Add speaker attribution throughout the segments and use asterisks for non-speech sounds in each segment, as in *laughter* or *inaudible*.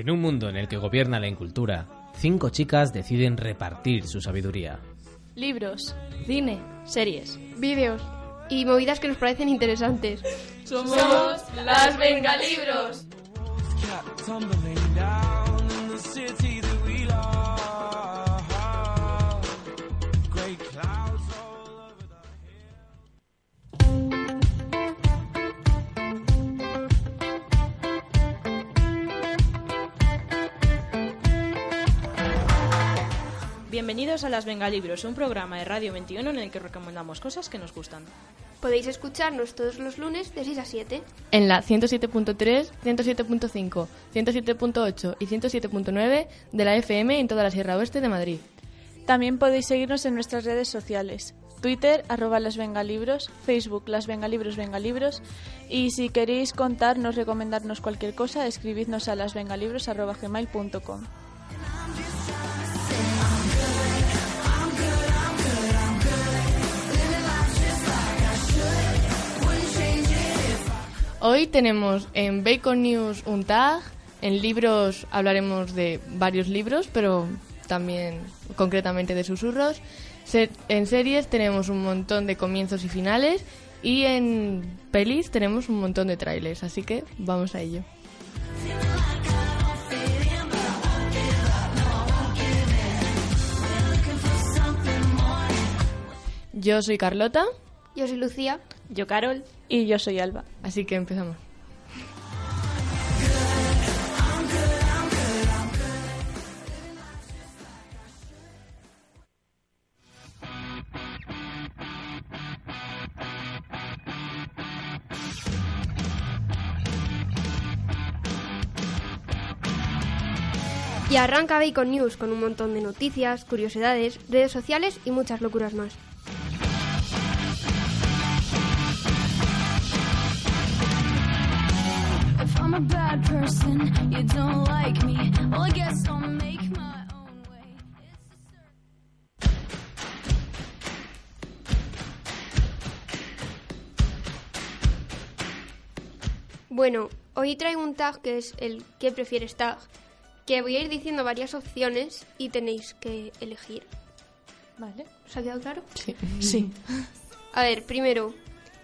Speaker 1: En un mundo en el que gobierna la incultura, cinco chicas deciden repartir su sabiduría.
Speaker 2: Libros, cine, series,
Speaker 3: vídeos y movidas que nos parecen interesantes.
Speaker 2: Somos las Vengalibros. Bienvenidos a Las Vengalibros, un programa de Radio 21 en el que recomendamos cosas que nos gustan.
Speaker 3: Podéis escucharnos todos los lunes de 6 a 7.
Speaker 4: En la 107.3, 107.5, 107.8 y 107.9 de la FM en toda la Sierra Oeste de Madrid.
Speaker 5: También podéis seguirnos en nuestras redes sociales. Twitter, arroba las vengalibros, Facebook, las vengalibros vengalibros y si queréis contarnos, recomendarnos cualquier cosa, escribidnos a lasvengalibros.gmail.com.
Speaker 4: Hoy tenemos en Bacon News un tag, en libros hablaremos de varios libros, pero también concretamente de susurros. En series tenemos un montón de comienzos y finales y en pelis tenemos un montón de trailers, así que vamos a ello. Yo soy Carlota.
Speaker 3: Yo soy Lucía.
Speaker 2: Yo Carol.
Speaker 5: Y yo soy Alba.
Speaker 4: Así que empezamos.
Speaker 3: Y arranca Bacon News con un montón de noticias, curiosidades, redes sociales y muchas locuras más. Bueno, hoy traigo un tag que es el ¿qué prefieres tag? Que voy a ir diciendo varias opciones y tenéis que elegir.
Speaker 5: Vale.
Speaker 3: ¿Os ha quedado claro?
Speaker 4: Sí.
Speaker 5: Sí.
Speaker 3: A ver, primero,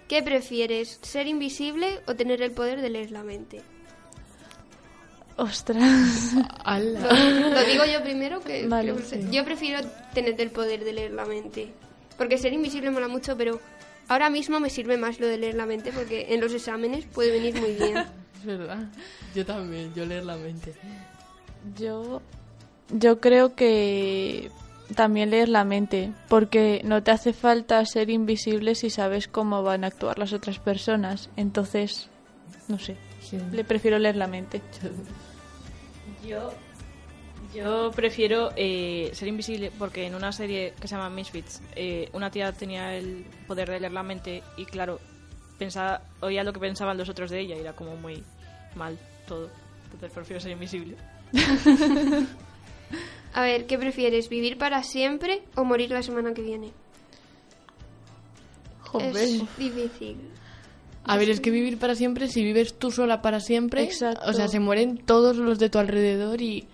Speaker 3: ¿qué prefieres? ¿Ser invisible o tener el poder de leer la mente?
Speaker 5: Ostras. *laughs*
Speaker 3: Lo, lo digo yo primero que
Speaker 5: Vale,
Speaker 3: creo que
Speaker 5: sí.
Speaker 3: yo prefiero tener el poder de leer la mente. Porque ser invisible mola mucho, pero ahora mismo me sirve más lo de leer la mente porque en los exámenes puede venir muy bien. *laughs*
Speaker 4: Es verdad. Yo también, yo leer la mente.
Speaker 5: Yo, yo creo que también leer la mente, porque no te hace falta ser invisible si sabes cómo van a actuar las otras personas. Entonces, no sé,
Speaker 4: Sí.
Speaker 5: le prefiero leer la mente.
Speaker 2: Yo, yo prefiero eh, ser invisible porque en una serie que se llama Misfits, eh, una tía tenía el poder de leer la mente y claro, pensaba, oía lo que pensaban los otros de ella y era como muy mal todo. Entonces prefiero ser invisible. *laughs*
Speaker 3: A ver, ¿qué prefieres? ¿Vivir para siempre o morir la semana que viene?
Speaker 4: Joder.
Speaker 3: Es difícil.
Speaker 4: A ver, es que vivir para siempre, si vives tú sola para siempre,
Speaker 5: Exacto.
Speaker 4: o sea, se mueren todos los de tu alrededor y...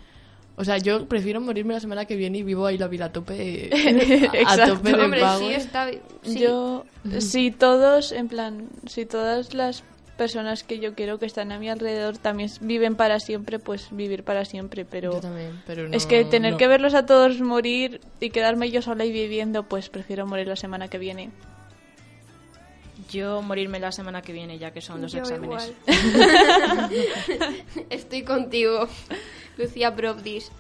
Speaker 4: O sea, yo prefiero morirme la semana que viene y vivo ahí la vida a tope, a, *laughs* a
Speaker 5: Exacto.
Speaker 4: tope de
Speaker 3: Hombre,
Speaker 4: vago.
Speaker 3: sí está... sí.
Speaker 5: Yo, si todos, en plan, si todas las personas que yo quiero que están a mi alrededor también viven para siempre, pues vivir para siempre, pero...
Speaker 4: Yo también, pero no,
Speaker 5: Es que tener
Speaker 4: no.
Speaker 5: que verlos a todos morir y quedarme yo sola y viviendo, pues prefiero morir la semana que viene.
Speaker 2: Yo morirme la semana que viene ya que son los
Speaker 3: Yo
Speaker 2: exámenes.
Speaker 3: igual. *laughs* Estoy contigo, Lucía Provdis.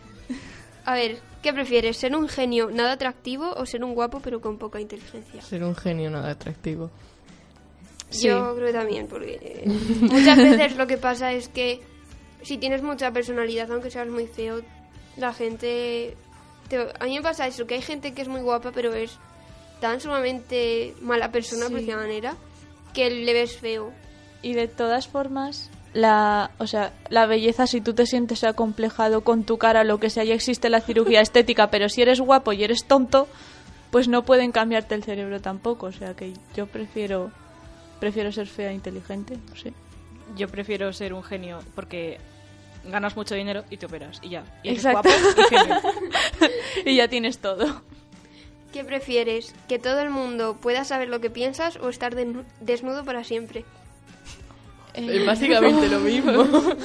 Speaker 3: A ver, ¿qué prefieres? ¿Ser un genio nada atractivo o ser un guapo pero con poca inteligencia?
Speaker 4: Ser un genio nada atractivo.
Speaker 5: Sí.
Speaker 3: Yo creo que también, porque muchas veces lo que pasa es que si tienes mucha personalidad, aunque seas muy feo, la gente... te- a mí me pasa eso, que hay gente que es muy guapa pero es tan sumamente mala persona, por
Speaker 5: Sí.
Speaker 3: decirlo de manera, que le ves feo.
Speaker 5: Y de todas formas, la, o sea, la belleza, si tú te sientes acomplejado con tu cara, lo que sea, ya existe la cirugía *laughs* estética, pero si eres guapo y eres tonto, pues no pueden cambiarte el cerebro tampoco. O sea que yo prefiero, prefiero ser fea e inteligente, no sé.
Speaker 2: Yo prefiero ser un genio porque ganas mucho dinero y te operas y ya. Y eres
Speaker 5: Exacto.
Speaker 2: guapo y *laughs*
Speaker 5: y ya tienes todo.
Speaker 3: ¿Qué prefieres? ¿Que todo el mundo pueda saber lo que piensas o estar desnu- desnudo para siempre?
Speaker 4: Es básicamente lo mismo. *laughs*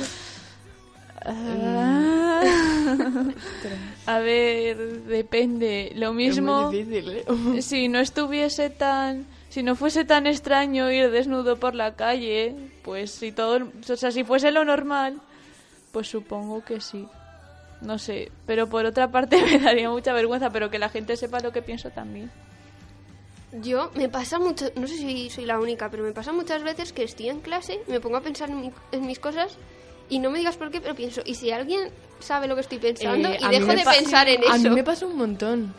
Speaker 5: Ah. *laughs* A ver, depende. Lo mismo,
Speaker 4: Es muy difícil, ¿eh? *laughs*
Speaker 5: si no estuviese tan, si no fuese tan extraño ir desnudo por la calle, pues si todo, o sea, si fuese lo normal, pues supongo que sí. No sé, pero por otra parte *laughs* me daría mucha vergüenza, pero que la gente sepa lo que pienso también.
Speaker 3: Yo me pasa mucho, no sé si soy la única, pero me pasa muchas veces que estoy en clase, me pongo a pensar en, mi- en mis cosas y no me digas por qué, pero pienso, ¿y si alguien sabe lo que estoy pensando?
Speaker 4: Eh,
Speaker 3: y dejo de pensar en
Speaker 4: A mí
Speaker 3: eso.
Speaker 4: me pasa un montón.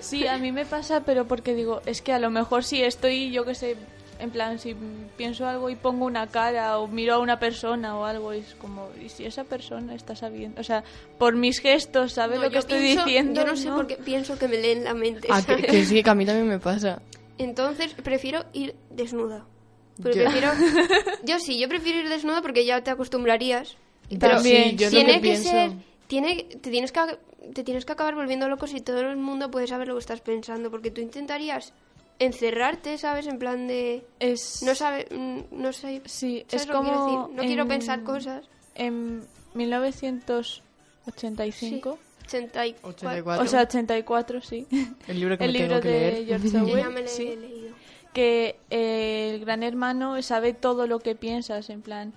Speaker 5: Sí, a mí me pasa, pero porque digo, es que a lo mejor si estoy, yo qué sé, en plan, si pienso algo y pongo una cara o miro a una persona o algo, es como, ¿y si esa persona está sabiendo? O sea, por mis gestos, ¿sabes
Speaker 3: No,
Speaker 5: lo que
Speaker 3: yo
Speaker 5: estoy
Speaker 3: pienso-
Speaker 5: diciendo?
Speaker 3: Yo no sé por qué pienso que me leen la mente.
Speaker 4: Ah, que, sí, que a mí también me pasa.
Speaker 3: Entonces prefiero ir desnuda. Pero
Speaker 4: Yo-
Speaker 3: prefiero... *laughs* yo sí, yo prefiero ir desnuda porque ya te acostumbrarías. Pero
Speaker 5: También,
Speaker 4: Sí, yo
Speaker 3: tiene
Speaker 4: que
Speaker 3: que, ser... Tiene, te, tienes que, te tienes que acabar volviendo loco si todo el mundo puede saber lo que estás pensando. Porque tú intentarías encerrarte, ¿sabes? En plan de...
Speaker 5: Es,
Speaker 3: No sabe... mm, No sé...
Speaker 5: sí,
Speaker 3: ¿sabes
Speaker 5: es
Speaker 3: quiero
Speaker 5: como...
Speaker 3: decir? No quiero
Speaker 5: en-
Speaker 3: pensar cosas.
Speaker 5: En 1985,
Speaker 3: 84.
Speaker 4: 84.
Speaker 5: o sea, 84, sí.
Speaker 4: el libro que
Speaker 5: el
Speaker 4: me
Speaker 5: libro
Speaker 4: tengo que
Speaker 5: de
Speaker 4: leer.
Speaker 5: George *laughs*
Speaker 3: Yo ya
Speaker 5: Orwell,
Speaker 3: me lo
Speaker 5: sí.
Speaker 3: he leído.
Speaker 5: que eh, el gran hermano sabe todo lo que piensas, en plan.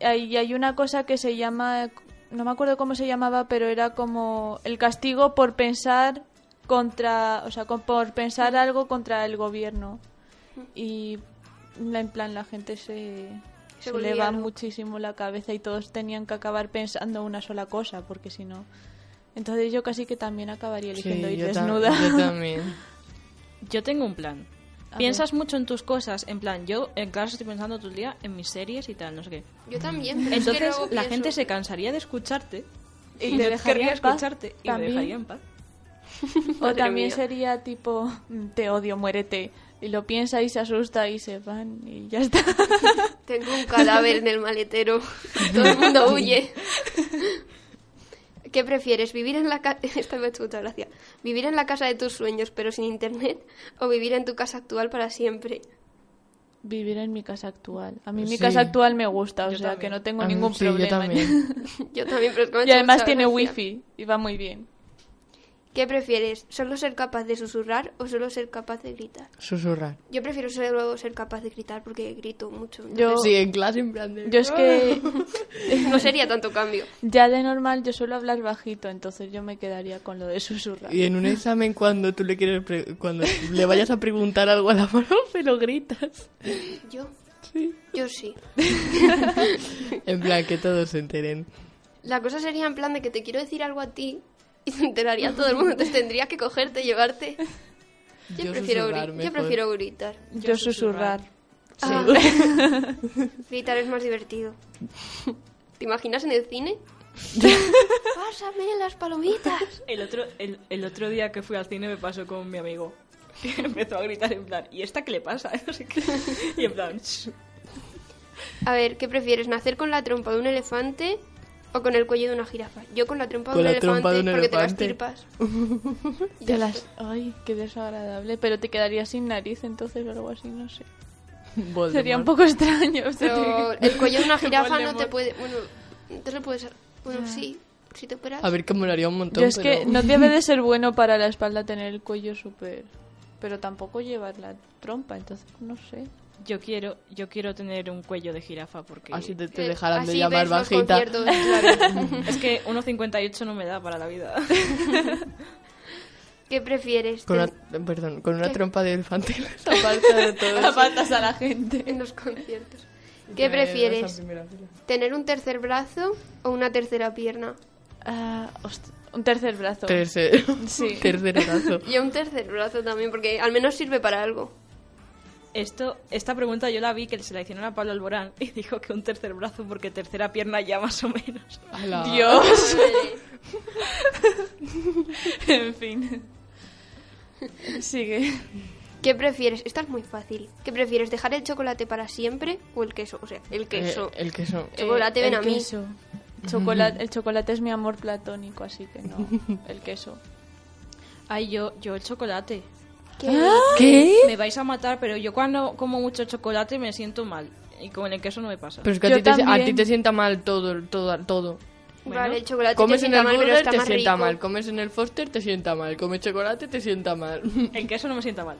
Speaker 5: Hay- Y hay una cosa que se llama, no me acuerdo cómo se llamaba, pero era como el castigo por pensar contra, o sea, con- por pensar algo contra el gobierno. Y en plan la gente se,
Speaker 3: Se
Speaker 5: se, le va muchísimo la cabeza y todos tenían que acabar pensando una sola cosa, porque si no. Entonces yo casi que también acabaría
Speaker 4: Sí,
Speaker 5: eligiendo ir
Speaker 4: yo, tam-
Speaker 5: desnuda.
Speaker 4: yo *laughs* también.
Speaker 2: Yo tengo un plan.
Speaker 5: A
Speaker 2: Piensas mucho en tus cosas, en plan, yo en clase estoy pensando todo el día en mis series y tal, no sé qué.
Speaker 3: Yo también. pero es que
Speaker 2: Entonces la
Speaker 3: pienso-
Speaker 2: gente se cansaría de escucharte
Speaker 5: Y
Speaker 2: y,
Speaker 5: te dejaría
Speaker 2: escucharte y me dejaría en paz. *laughs*
Speaker 5: O también
Speaker 3: mía.
Speaker 5: sería tipo, "Mm, te odio, muérete. Y lo piensa y se asusta y se van y ya está. *laughs*
Speaker 3: Tengo un cadáver en el maletero. *laughs* Todo el mundo huye. ¿Qué prefieres? ¿Vivir en la casa... Esta me ha hecho mucha gracia. ¿Vivir en la casa de tus sueños pero sin internet? ¿O vivir en tu casa actual para siempre?
Speaker 5: Vivir en mi casa actual. A mí mi casa actual me gusta, o
Speaker 2: Yo
Speaker 5: sea
Speaker 2: también.
Speaker 5: que no tengo
Speaker 4: A mí-
Speaker 5: ningún
Speaker 4: sí, yo
Speaker 5: problema.
Speaker 4: también.
Speaker 3: Yo también, pero es que me ha
Speaker 5: y además tiene
Speaker 3: gracia.
Speaker 5: wifi y va muy bien.
Speaker 3: ¿Qué prefieres? ¿Solo ser capaz de susurrar o solo ser capaz de gritar?
Speaker 4: Susurrar.
Speaker 3: Yo prefiero solo ser capaz de gritar porque grito mucho.
Speaker 5: Yo,
Speaker 4: Sí, en clase en plan de...
Speaker 5: yo es que *laughs*
Speaker 3: No sería tanto cambio.
Speaker 5: ya de normal yo suelo hablar bajito, entonces yo me quedaría con lo de susurrar.
Speaker 4: Y en un examen cuando tú le quieres pre- cuando le vayas a preguntar algo a la *laughs* profe lo gritas.
Speaker 3: ¿Yo?
Speaker 4: Sí.
Speaker 3: Yo sí. *laughs*
Speaker 4: En plan que todos se enteren.
Speaker 3: La cosa sería en plan de que te quiero decir algo a ti y se enteraría todo el mundo. Entonces tendría que cogerte, llevarte. Yo,
Speaker 4: Yo
Speaker 3: prefiero,
Speaker 4: susurrar
Speaker 3: gri-
Speaker 4: mejor.
Speaker 3: yo prefiero gritar.
Speaker 5: Yo susurrar.
Speaker 3: Ah. *laughs* Gritar es más divertido. ¿Te imaginas en el cine? *laughs* Pásame las palomitas.
Speaker 2: El otro, el, el otro día que fui al cine me pasó con mi amigo. *laughs* Que empezó a gritar en plan, ¿y esta qué le pasa? No sé qué. Y en plan, "Shh".
Speaker 3: A ver, ¿qué prefieres? ¿Nacer con la trompa de un elefante o con el cuello de una jirafa? Yo con la trompa
Speaker 4: Con
Speaker 3: de un
Speaker 4: la trompa
Speaker 3: elefante
Speaker 4: de un
Speaker 3: porque te las
Speaker 4: elefante.
Speaker 3: tirpas. *laughs*
Speaker 5: Te las... Ay, qué desagradable. Pero te quedaría sin nariz entonces o algo así, no sé. *laughs*
Speaker 4: Voldemort.
Speaker 5: Sería un poco extraño.
Speaker 3: Pero el cuello de una *laughs* jirafa no te puede... Bueno, entonces le puedes... Bueno, sí, si te operas...
Speaker 4: A ver que molaría un montón,
Speaker 5: Yo es
Speaker 4: pero...
Speaker 5: que no debe de ser bueno para la espalda tener el cuello súper... Pero tampoco llevar la trompa, entonces no sé.
Speaker 2: Yo quiero, yo quiero tener un cuello de jirafa porque
Speaker 4: Así te, te
Speaker 3: Eh,
Speaker 4: dejarán de llamar bajita. *laughs*
Speaker 2: es que 1,58 no me da para la vida. *laughs*
Speaker 3: ¿Qué prefieres?
Speaker 4: Con una, perdón, con una
Speaker 3: ¿Qué?
Speaker 4: trompa de elefante *laughs* de todo.
Speaker 5: Apartas a la gente.
Speaker 3: En los conciertos. ¿Qué prefieres? ¿Tener un tercer brazo o una tercera pierna?
Speaker 5: Ah, host- un tercer brazo.
Speaker 4: Tercer,
Speaker 5: Sí.
Speaker 4: tercer brazo.
Speaker 3: Y un tercer brazo también, porque al menos sirve para algo.
Speaker 2: Esto, esta pregunta yo la vi que se la hicieron a Pablo Alborán y *laughs* dijo que un tercer brazo porque tercera pierna ya más o menos.
Speaker 4: Ala.
Speaker 5: Dios. *laughs* en fin. Sigue.
Speaker 3: ¿Qué prefieres? Esta es muy fácil. ¿Qué prefieres? ¿Dejar el chocolate para siempre o el queso? O sea, el queso.
Speaker 4: Eh, el queso.
Speaker 3: Chocolate
Speaker 5: Eh,
Speaker 3: ven
Speaker 5: el
Speaker 3: a mí.
Speaker 5: queso. Chocolate, el chocolate es mi amor platónico, así que no. *laughs* El queso.
Speaker 2: Ay, yo, yo el chocolate.
Speaker 4: ¿Qué?
Speaker 2: Me vais a matar, pero yo cuando como mucho chocolate me siento mal. Y con el queso no me pasa.
Speaker 4: Pero es que a ti, te, a
Speaker 5: también.
Speaker 4: ti te sienta mal todo, todo, todo.
Speaker 3: Vale, el chocolate
Speaker 4: Comes
Speaker 3: te
Speaker 4: en
Speaker 3: sienta
Speaker 4: el
Speaker 3: mal, pero
Speaker 4: burger,
Speaker 3: está
Speaker 4: te
Speaker 3: más
Speaker 4: sienta
Speaker 3: rico.
Speaker 4: mal. Comes en el Foster, te sienta mal. Comes chocolate, te sienta mal. *laughs*
Speaker 2: El queso no me sienta mal.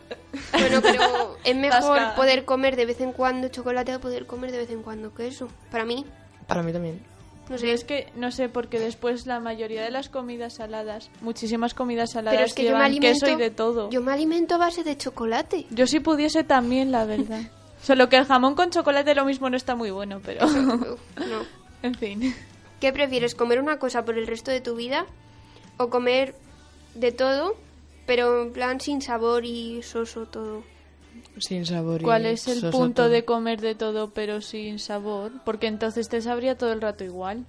Speaker 3: Bueno, pero *laughs* es mejor poder comer de vez en cuando chocolate que poder comer de vez en cuando queso. Para mí,
Speaker 4: Para mí también.
Speaker 3: No sé.
Speaker 5: es que no sé, porque después la mayoría de las comidas saladas, muchísimas comidas saladas
Speaker 3: Pero es que yo me
Speaker 5: llevan
Speaker 3: alimento.
Speaker 5: queso y de todo.
Speaker 3: Yo me alimento a base de chocolate.
Speaker 5: Yo si pudiese también, la verdad. *laughs* Solo que el jamón con chocolate lo mismo no está muy bueno, pero... *laughs*
Speaker 3: No.
Speaker 5: en fin.
Speaker 3: ¿Qué prefieres, comer una cosa por el resto de tu vida o comer de todo, pero en plan sin sabor y soso todo?
Speaker 4: Sin sabor. y
Speaker 5: ¿Cuál es el punto
Speaker 4: todo.
Speaker 5: de comer de todo pero sin sabor? Porque entonces te sabría todo el rato igual.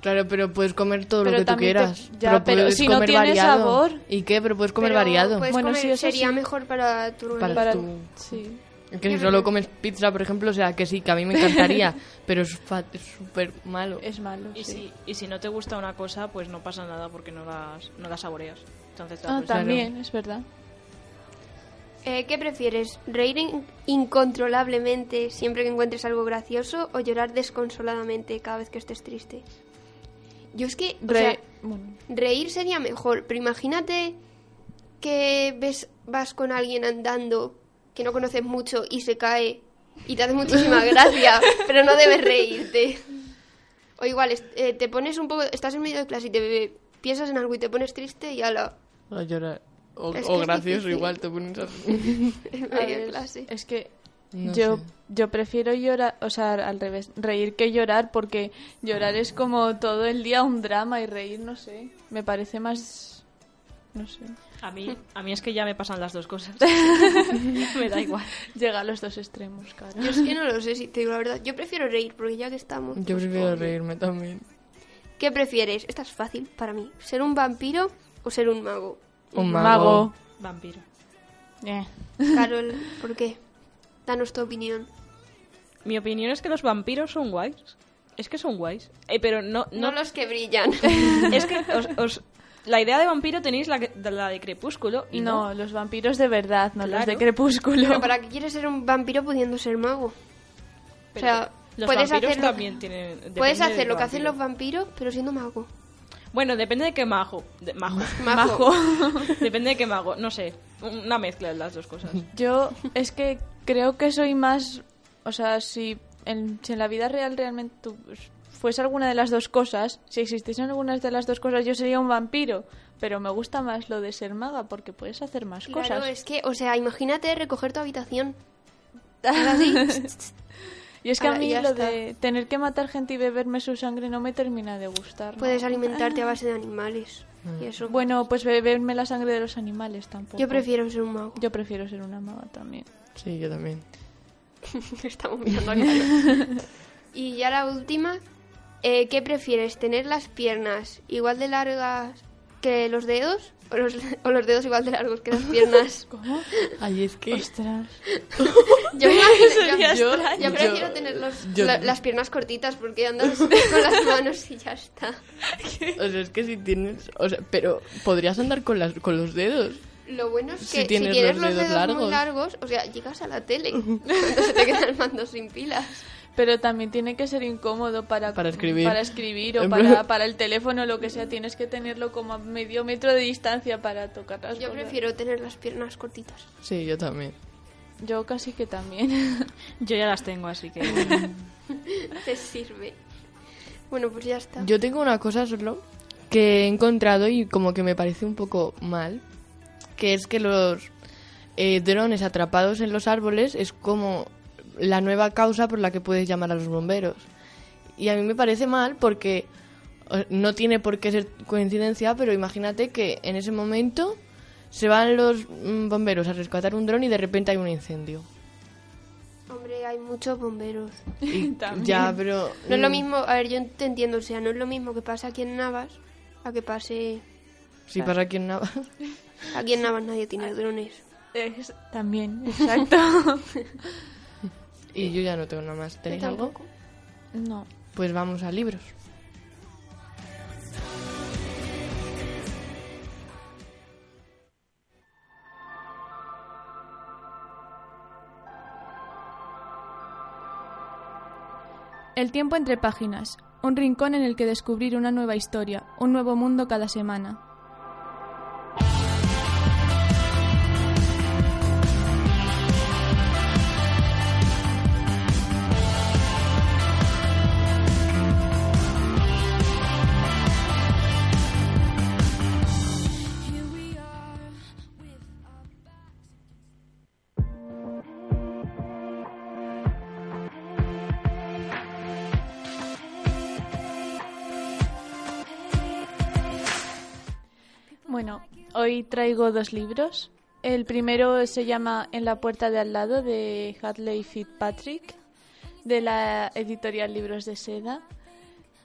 Speaker 4: Claro, pero puedes comer todo
Speaker 5: Pero
Speaker 4: lo que tú
Speaker 5: te-
Speaker 4: quieras.
Speaker 5: ya, pero
Speaker 4: puedes
Speaker 5: si no tiene
Speaker 4: variado.
Speaker 5: sabor.
Speaker 4: ¿Y qué? Pero puedes comer
Speaker 3: Pero
Speaker 4: variado.
Speaker 3: puedes
Speaker 5: Bueno,
Speaker 3: comer-
Speaker 5: sí, eso
Speaker 3: sería
Speaker 5: sí.
Speaker 3: mejor para tu organismo.
Speaker 4: Para
Speaker 5: Para...
Speaker 4: tu-
Speaker 5: Sí.
Speaker 4: Que si solo comes pizza, por ejemplo, o sea, que sí, que a mí me encantaría, *laughs* pero es fa- es súper malo.
Speaker 5: Es malo,
Speaker 2: Y,
Speaker 5: sí.
Speaker 2: si, y si no te gusta una cosa, pues no pasa nada porque no las, no las saboreas. Entonces,
Speaker 5: Ah,
Speaker 2: pues,
Speaker 5: también, es verdad.
Speaker 3: Eh, ¿Qué prefieres? ¿Reír in- incontrolablemente siempre que encuentres algo gracioso o llorar desconsoladamente cada vez que estés triste? Yo es que, o
Speaker 5: Re-
Speaker 3: sea,
Speaker 5: bueno,
Speaker 3: reír sería mejor, pero imagínate que ves vas con alguien andando que no conoces mucho y se cae y te hace muchísima *laughs* gracia, pero no debes reírte. O igual, eh, te pones un poco, estás en medio de clase y te piensas en algo y te pones triste y ala,
Speaker 4: A llorar. O,
Speaker 3: Es que
Speaker 4: gracioso, igual te pones
Speaker 5: a *laughs* ver, es que
Speaker 4: No
Speaker 5: yo,
Speaker 4: sé.
Speaker 5: yo prefiero llorar, o sea, al revés, reír que llorar porque llorar es como todo el día un drama y reír, no sé, me parece más... No sé.
Speaker 2: A mí, a mí es que ya me pasan las dos cosas. *laughs* me da igual.
Speaker 5: Llega a los dos extremos, claro.
Speaker 3: Yo es que no lo sé, si te digo la verdad. Yo prefiero reír, porque ya que estamos.
Speaker 4: Yo
Speaker 3: pues,
Speaker 4: prefiero reírme también.
Speaker 3: ¿Qué prefieres? Esta es fácil para mí. ¿Ser un vampiro o ser un mago?
Speaker 4: Un mago.
Speaker 5: Mago.
Speaker 2: Vampiro.
Speaker 5: Eh. *laughs*
Speaker 3: Carol, ¿por qué? Danos tu opinión.
Speaker 2: Mi opinión es que los vampiros son guays. Es que son guays. Eh, pero no,
Speaker 3: No,
Speaker 2: no,
Speaker 3: los que brillan. *laughs*
Speaker 2: es que *laughs* os, os- la idea de vampiro tenéis la, que- de la de crepúsculo y no.
Speaker 5: No, los vampiros de verdad, no los de crepúsculo.
Speaker 3: Pero ¿para qué quieres ser un vampiro pudiendo ser mago?
Speaker 2: Pero
Speaker 3: o sea,
Speaker 2: los
Speaker 3: puedes
Speaker 2: vampiros
Speaker 3: hacer lo-
Speaker 2: también tienen.
Speaker 3: Puedes hacer lo que hacen los vampiros, pero siendo mago.
Speaker 2: Bueno, depende de qué mago. De, mago. *laughs*
Speaker 3: Mago. *laughs*
Speaker 2: depende de qué mago. No sé. Una mezcla de las dos cosas.
Speaker 5: Yo es que creo que soy más, o sea, si en, si en la vida real realmente tú fuese alguna de las dos cosas, si existiesen algunas de las dos cosas, yo sería un vampiro. Pero me gusta más lo de ser maga porque puedes hacer más
Speaker 3: Claro,
Speaker 5: cosas.
Speaker 3: es que, o sea, imagínate recoger tu habitación. *laughs* Ahora sí.
Speaker 5: Y es que a mí lo
Speaker 3: está.
Speaker 5: de tener que matar gente y beberme su sangre no me termina de gustar. ¿no?
Speaker 3: Puedes alimentarte a base de animales. Y eso.
Speaker 5: Bueno, pues beberme la sangre de los animales tampoco.
Speaker 3: Yo prefiero ser un mago.
Speaker 5: Yo prefiero ser una maga también.
Speaker 4: Sí, yo también. *laughs*
Speaker 3: Estamos mirando. Y ya la última. eh, ¿Qué prefieres? ¿Tener las piernas igual de largas que los dedos? ¿O los, *laughs* o los dedos igual de largos que las piernas? *laughs*
Speaker 5: ¿Cómo?
Speaker 4: Ay, es que...
Speaker 5: Ostras. *laughs*
Speaker 3: Yo, me imagino-
Speaker 5: Sería
Speaker 3: yo-
Speaker 5: extraño.
Speaker 3: yo prefiero tener los-
Speaker 4: yo-
Speaker 3: la- las piernas cortitas porque andas con las manos y ya está.
Speaker 4: O sea, es que si tienes... O sea, pero podrías andar con, las, con los dedos.
Speaker 3: Lo bueno es que si
Speaker 4: tienes
Speaker 3: tienes,
Speaker 4: los
Speaker 3: los
Speaker 4: dedos
Speaker 3: dedos,
Speaker 4: largos.
Speaker 3: muy largos, o sea, llegas a la tele. Cuando se te queda el mando sin pilas.
Speaker 5: Pero también tiene que ser incómodo para,
Speaker 4: Para escribir.
Speaker 5: para escribir o para, para el teléfono o lo que sea. Tienes que tenerlo como a medio metro de distancia para tocar las
Speaker 3: Yo
Speaker 5: cosas.
Speaker 3: prefiero tener las piernas cortitas.
Speaker 4: Sí, yo también.
Speaker 5: Yo casi que también. *laughs*
Speaker 2: Yo ya las tengo, así que. *laughs*
Speaker 3: Te sirve. Bueno, pues ya está.
Speaker 4: Yo tengo una cosa solo que he encontrado y como que me parece un poco mal, que es que los eh, drones atrapados en los árboles es como la nueva causa por la que puedes llamar a los bomberos. Y a mí me parece mal porque no tiene por qué ser coincidencia, pero imagínate que en ese momento se van los mm, bomberos a rescatar un dron y de repente hay un incendio.
Speaker 3: Hombre, hay muchos bomberos.
Speaker 4: Y *laughs*
Speaker 5: También.
Speaker 4: ya, pero...
Speaker 3: No es lo
Speaker 4: mm,
Speaker 3: mismo, a ver, yo te entiendo, o sea, no es lo mismo que pasa aquí en Navas a que pase
Speaker 4: Si pasa aquí en Navas.
Speaker 3: aquí en Navas nadie tiene drones.
Speaker 5: Es- también, exacto. *laughs*
Speaker 4: Y yo ya no tengo nada más. ¿Tenéis algo?
Speaker 5: no.
Speaker 4: pues vamos a libros.
Speaker 5: El tiempo entre páginas, un rincón en el que descubrir una nueva historia, un nuevo mundo cada semana. Hoy traigo dos libros. El primero se llama En la puerta de al lado de Hadley Fitzpatrick, de la editorial Libros de Seda,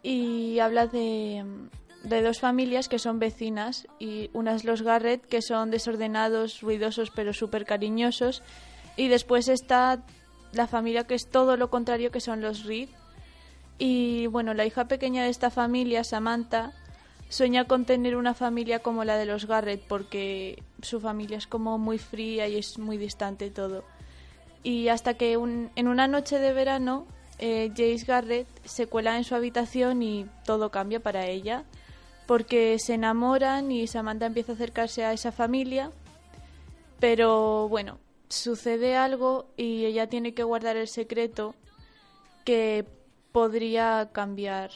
Speaker 5: y habla de, de dos familias que son vecinas, y unas los Garrett, que son desordenados, ruidosos, pero súper cariñosos, y después está la familia que es todo lo contrario, que son los Reed. Y bueno, la hija pequeña de esta familia, Samantha, sueña con tener una familia como la de los Garrett porque su familia es como muy fría y es muy distante todo. Y hasta que en una noche de verano eh, Jace Garrett se cuela en su habitación y todo cambia para ella porque se enamoran y Samantha empieza a acercarse a esa familia. Pero bueno, sucede algo y ella tiene que guardar el secreto que podría cambiar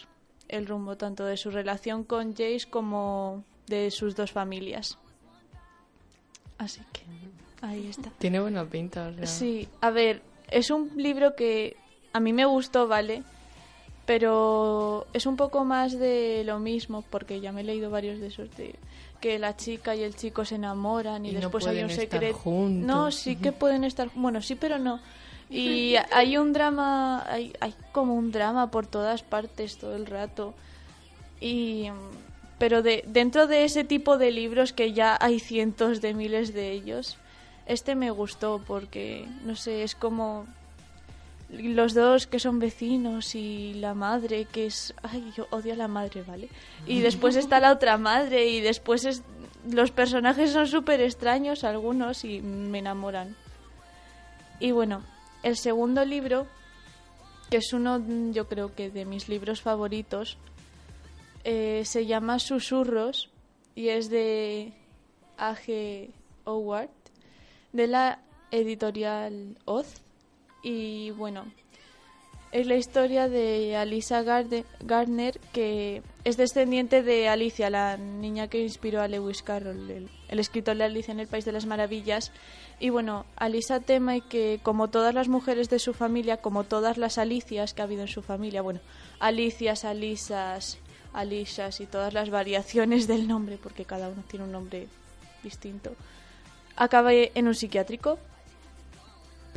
Speaker 5: el rumbo tanto de su relación con Jace como de sus dos familias. Así que ahí está.
Speaker 4: Tiene buena pinta, o sea.
Speaker 5: Sí, a ver, es un libro que a mí me gustó, ¿vale? Pero es un poco más de lo mismo, porque ya me he leído varios de esos de que la chica y el chico se enamoran y,
Speaker 4: Y no
Speaker 5: después hay un secreto.
Speaker 4: juntos.
Speaker 5: No, sí que pueden estar, bueno, sí, pero no. Y hay un drama, hay, hay como un drama por todas partes todo el rato. Y pero de dentro de ese tipo de libros que ya hay cientos de miles de ellos, este me gustó porque no sé, es como los dos que son vecinos y la madre que es ay yo odio a la madre vale y después está la otra madre y después es los personajes son súper extraños algunos y me enamoran. Y bueno el segundo libro que es uno mm, yo creo que de mis libros favoritos eh, se llama Susurros y es de A.G. Howard de la editorial Oz y bueno, es la historia de Alisa Gardner, que es descendiente de Alicia, la niña que inspiró a Lewis Carroll, el, el escritor de Alicia en el País de las Maravillas. Y bueno, Alisa teme que, como todas las mujeres de su familia, como todas las Alicias que ha habido en su familia, bueno, Alicias, Alisas, Alisas y todas las variaciones del nombre, porque cada uno tiene un nombre distinto, acabe en un psiquiátrico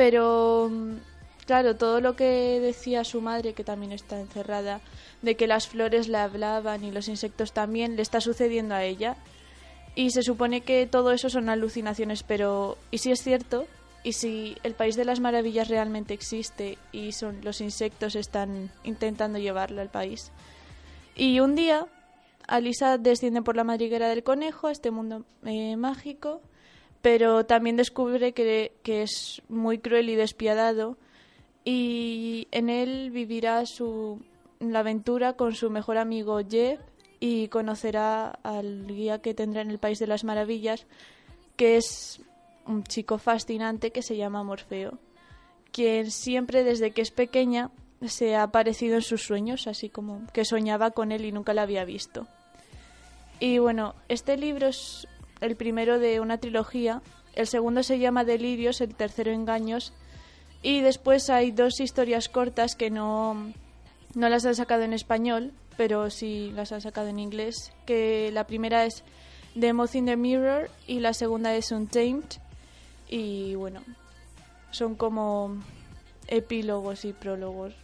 Speaker 5: pero mm, claro, todo lo que decía su madre, que también está encerrada, de que las flores le hablaban y los insectos también, le está sucediendo a ella. Y se supone que todo eso son alucinaciones, pero ¿y si es cierto? ¿Y si el país de las maravillas realmente existe y son los insectos están intentando llevarlo al país? Y un día, Alisa desciende por la madriguera del conejo a este mundo eh, mágico pero también descubre que, que es muy cruel y despiadado y en él vivirá su la aventura con su mejor amigo Jeff y conocerá al guía que tendrá en el País de las Maravillas, que es un chico fascinante que se llama Morfeo, quien siempre desde que es pequeña se ha aparecido en sus sueños, así como que soñaba con él y nunca la había visto. Y bueno, este libro es el primero de una trilogía, el segundo se llama Delirios, el tercero Engaños, y después hay dos historias cortas que no, no las han sacado en español, pero sí las han sacado en inglés, que la primera es The Moth in the Mirror y la segunda es Untamed, y bueno, son como epílogos y prólogos.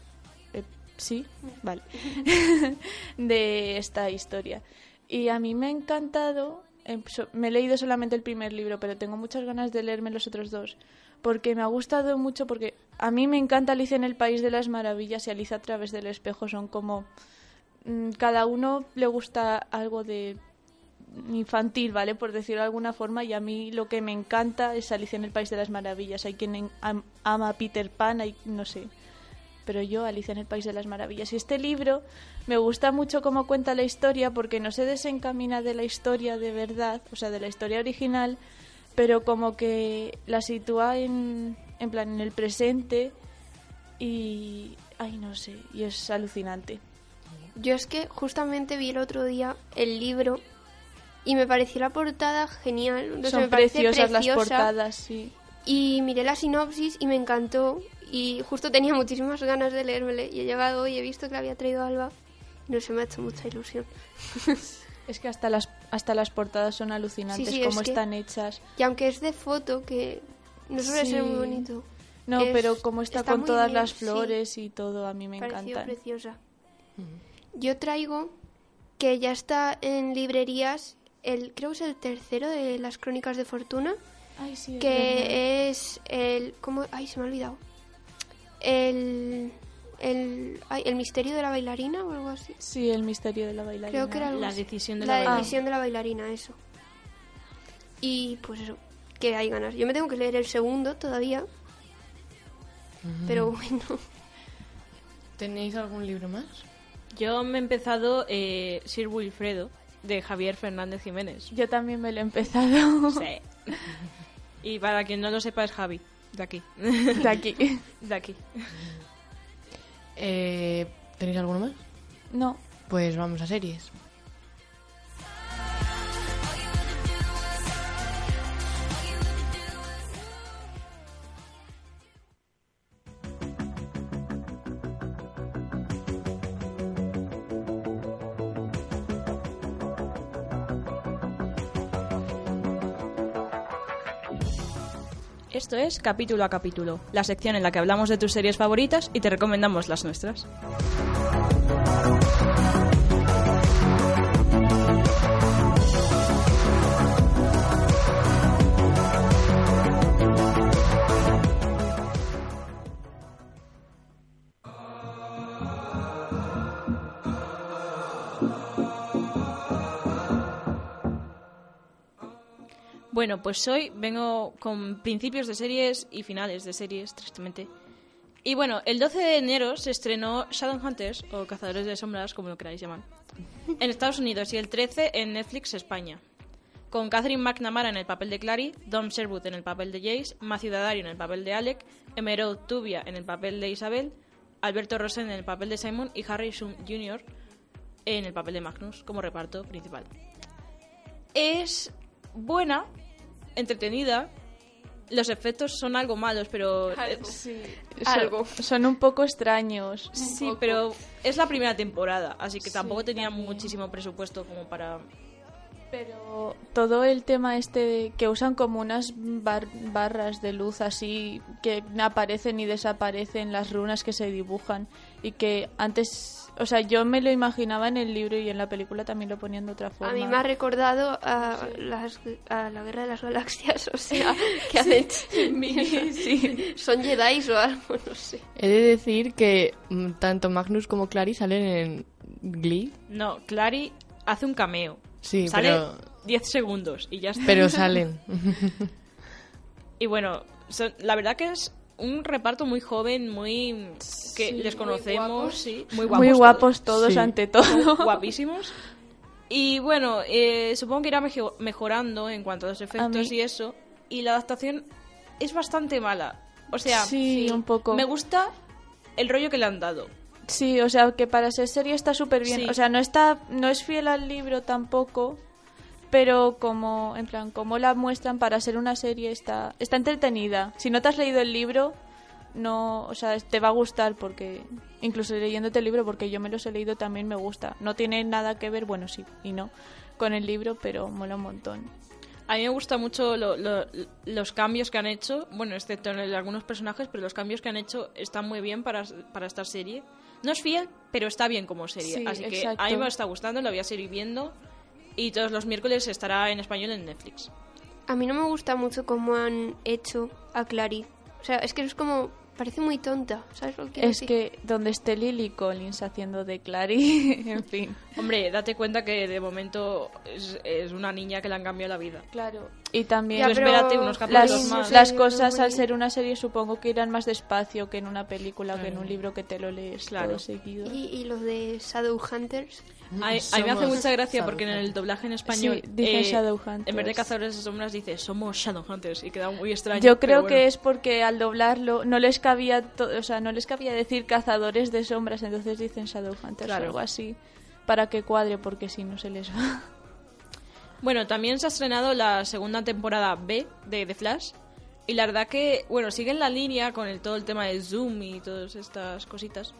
Speaker 5: Eh, sí, vale. *laughs* de esta historia. Y a mí me ha encantado. so- Me he leído solamente el primer libro, pero tengo muchas ganas de leerme los otros dos. Porque me ha gustado mucho, porque a mí me encanta Alicia en el País de las Maravillas y Alicia a través del espejo. Son como... mm, cada uno le gusta algo de infantil, ¿vale? Por decirlo de alguna forma. Y a mí lo que me encanta es Alicia en el País de las Maravillas. Hay quien en- am- ama a Peter Pan, hay no sé. Pero yo, Alicia en el País de las Maravillas. Y este libro me gusta mucho cómo cuenta la historia porque no se desencamina de la historia de verdad, o sea, de la historia original, pero como que la sitúa en, en plan en el presente y ay no sé y es alucinante
Speaker 3: Yo es que justamente vi el otro día el libro y me pareció la portada genial.
Speaker 5: son
Speaker 3: me
Speaker 5: preciosas las portadas sí
Speaker 3: Y miré la sinopsis y me encantó. Y justo tenía muchísimas ganas de leérmele. Y he llegado hoy y he visto que la había traído Alba. No se me ha hecho mucha ilusión. *laughs*
Speaker 5: es que hasta las hasta las portadas son alucinantes
Speaker 3: Sí, sí,
Speaker 5: cómo
Speaker 3: es que-
Speaker 5: están hechas
Speaker 3: Y aunque es de foto, que no suele ser muy bonito.
Speaker 5: no
Speaker 3: es-
Speaker 5: pero como está, con todas
Speaker 3: bien,
Speaker 5: las
Speaker 3: sí.
Speaker 5: flores y todo a mí me
Speaker 3: pareció
Speaker 5: encantan
Speaker 3: preciosa. Yo traigo que ya está en librerías, el creo que es el tercero de las Crónicas de Fortuna,
Speaker 5: Ay, sí,
Speaker 3: que es el ¿cómo? Ay, se me ha olvidado. El el, ay, el misterio de la bailarina o algo así.
Speaker 5: sí el misterio de la bailarina
Speaker 3: Creo que era algo
Speaker 2: La
Speaker 3: así.
Speaker 2: decisión de
Speaker 3: la
Speaker 2: la, bailarina.
Speaker 3: decisión de la bailarina, eso. Y pues eso, que hay ganas. Yo me tengo que leer el segundo todavía. Pero bueno,
Speaker 6: ¿Tenéis algún libro más?
Speaker 2: Yo me he empezado eh, Sir Wilfredo, de Javier Fernández Jiménez.
Speaker 5: yo también me lo he empezado
Speaker 2: Sí. Y para quien no lo sepa es Javi, de aquí.
Speaker 5: de aquí
Speaker 2: De aquí.
Speaker 6: Eh, ¿Tenéis alguno más?
Speaker 5: no
Speaker 6: Pues vamos a series.
Speaker 2: Esto es Capítulo a Capítulo, la sección en la que hablamos de tus series favoritas y te recomendamos las nuestras. Bueno, pues hoy vengo con principios de series y finales de series, tristemente. Y bueno, el 12 de enero se estrenó Shadowhunters, o Cazadores de Sombras, como lo queráis llamar, en Estados Unidos y el 13 en Netflix España. Con Catherine McNamara en el papel de Clary, Dom Sherwood en el papel de Jace, Matthew en el papel de Alec, Emerald Tubia en el papel de Isabel, Alberto Rosen en el papel de Simon y Harry Shum Jr. en el papel de Magnus como reparto principal. Es buena, entretenida. Los efectos son algo malos, pero eh,
Speaker 5: Algo. Son un poco extraños.
Speaker 2: sí, pero es la primera temporada, así que tampoco tenía muchísimo presupuesto como para
Speaker 5: Pero todo el tema este de que usan como unas bar- barras de luz así que aparecen y desaparecen las runas que se dibujan y que antes, o sea, yo me lo imaginaba en el libro y en la película también lo ponían de otra forma.
Speaker 3: a mí me ha recordado a, las, a la Guerra de las Galaxias, o sea, *laughs* que hacen... *laughs* Son Jedi o algo, no sé.
Speaker 6: He de decir que mm, tanto Magnus como Clary salen en Glee.
Speaker 2: No, Clary hace un cameo.
Speaker 6: Sí,
Speaker 2: Sale
Speaker 6: pero,
Speaker 2: 10 segundos y ya está.
Speaker 6: pero salen. *laughs*
Speaker 2: Y bueno, son- la verdad que es un reparto muy joven, muy que les conocemos, sí, muy guapos.
Speaker 5: Muy guapos todos
Speaker 6: Sí.
Speaker 5: ante todo.
Speaker 2: guapísimos. Y bueno, eh, supongo que irá mejo- mejorando en cuanto a los efectos y eso. Y la adaptación es bastante mala. O sea,
Speaker 5: Sí, un poco.
Speaker 2: me gusta el rollo que le han dado.
Speaker 5: Sí, o sea, que para ser serie está súper bien.
Speaker 2: Sí.
Speaker 5: O sea, no está no es fiel al libro tampoco, pero como en plan como la muestran para ser una serie está está entretenida. Si no te has leído el libro, no, o sea, te va a gustar porque incluso leyéndote el libro porque yo me los he leído también me gusta. No tiene nada que ver, bueno, sí y no con el libro, pero mola un montón.
Speaker 2: A mí me gustan mucho lo- lo- los cambios que han hecho, bueno, excepto en algunos personajes, pero los cambios que han hecho están muy bien para, para esta serie. No es fiel, pero está bien como serie.
Speaker 5: Sí,
Speaker 2: Así que
Speaker 5: exacto.
Speaker 2: a mí me está gustando, lo voy a seguir viendo. Y todos los miércoles estará en español en Netflix.
Speaker 3: A mí no me gusta mucho cómo han hecho a Clary. O sea, es que es como parece muy tonta, ¿sabes lo que
Speaker 5: Es que donde esté Lily Collins haciendo de Clary, *laughs* en fin.
Speaker 2: Hombre, date cuenta que de momento es, es una niña que le han cambiado la vida.
Speaker 5: Claro. Y también
Speaker 2: Tú
Speaker 3: Ya, pero
Speaker 2: espérate unos capítulos
Speaker 5: las,
Speaker 2: más.
Speaker 5: las
Speaker 3: Sí,
Speaker 5: cosas al ser una serie supongo que irán más despacio que en una película, que en un libro que te lo lees
Speaker 2: Claro.
Speaker 5: todo seguido.
Speaker 3: Y, y los de Shadowhunters.
Speaker 2: A, a mí me hace
Speaker 6: Somos
Speaker 2: mucha gracia porque en el doblaje en español
Speaker 5: Sí, dicen
Speaker 2: eh,
Speaker 5: Shadowhunters.
Speaker 2: en vez de cazadores de sombras dice somos Shadowhunters y queda muy extraño.
Speaker 5: Yo creo
Speaker 2: pero bueno.
Speaker 5: que es porque al doblarlo no les cabía, to- o sea, no les cabía decir cazadores de sombras, entonces dicen Shadowhunters
Speaker 2: Claro.
Speaker 5: o algo así para que cuadre porque si no se les va.
Speaker 2: Bueno, también se ha estrenado la segunda temporada B de The Flash. Y la verdad que, bueno, sigue en la línea con el, todo el tema del Zoom y todas estas cositas.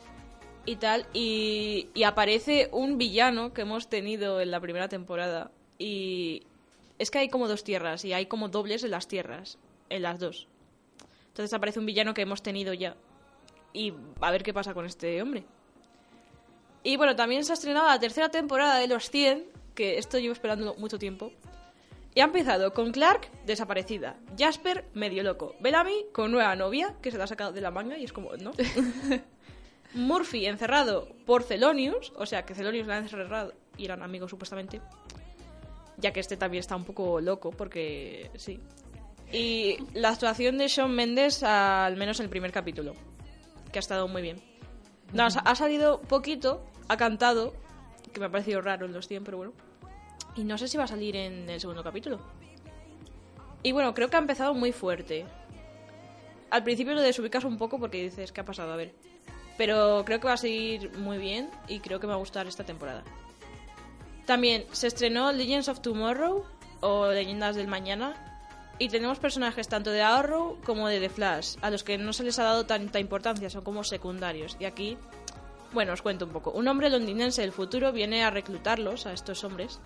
Speaker 2: Y tal. Y, y aparece un villano que hemos tenido en la primera temporada. Y es que hay como dos tierras y hay como dobles en las tierras. En las dos. Entonces aparece un villano que hemos tenido ya. Y a ver qué pasa con este hombre. Y bueno, también se ha estrenado la tercera temporada de Los 100, que esto llevo esperando mucho tiempo. Y ha empezado con Clark, desaparecida. Jasper, medio loco. Bellamy, con nueva novia, que se la ha sacado de la manga y es como, ¿no? *laughs* Murphy, encerrado por Celonius, o sea que Celonius la ha encerrado y eran amigos supuestamente. Ya que este también está un poco loco, porque sí. Y la actuación de Sean Mendes, al menos en el primer capítulo, que ha estado muy bien. No, ha salido poquito, ha cantado, que me ha parecido raro en los 100, pero bueno. Y no sé si va a salir en el segundo capítulo. Y bueno, creo que ha empezado muy fuerte. Al principio lo desubicas un poco porque dices, ¿qué ha pasado? A ver. Pero creo que va a seguir muy bien y creo que me va a gustar esta temporada. También se estrenó Legends of Tomorrow o Leyendas del Mañana. Y tenemos personajes tanto de Arrow como de The Flash, a los que no se les ha dado tanta importancia, son como secundarios. Y aquí, bueno, os cuento un poco. Un hombre londinense del futuro viene a reclutarlos, a estos hombres,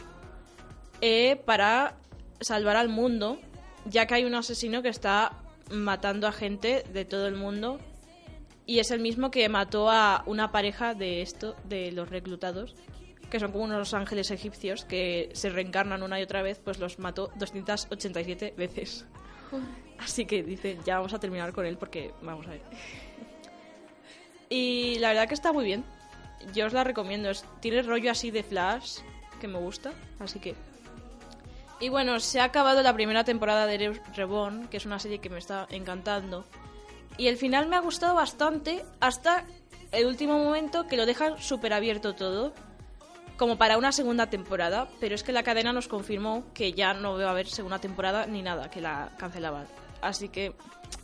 Speaker 2: eh, para salvar al mundo, ya que hay un asesino que está matando a gente de todo el mundo. Y es el mismo que mató a una pareja de esto, de los reclutados, que son como unos ángeles egipcios que se reencarnan una y otra vez, pues los mató 287 veces. Así que dice, ya vamos a terminar con él porque vamos a ver. Y la verdad que está muy bien. Yo os la recomiendo. Es- tiene rollo así de flash que me gusta, así que. Y bueno, se ha acabado la primera temporada de Heroes Reborn, que es una serie que me está encantando. Y el final me ha gustado bastante hasta el último momento que lo dejan súper abierto todo como para una segunda temporada, pero es que la cadena nos confirmó que ya no va a haber segunda temporada ni nada, que la cancelaban. Así que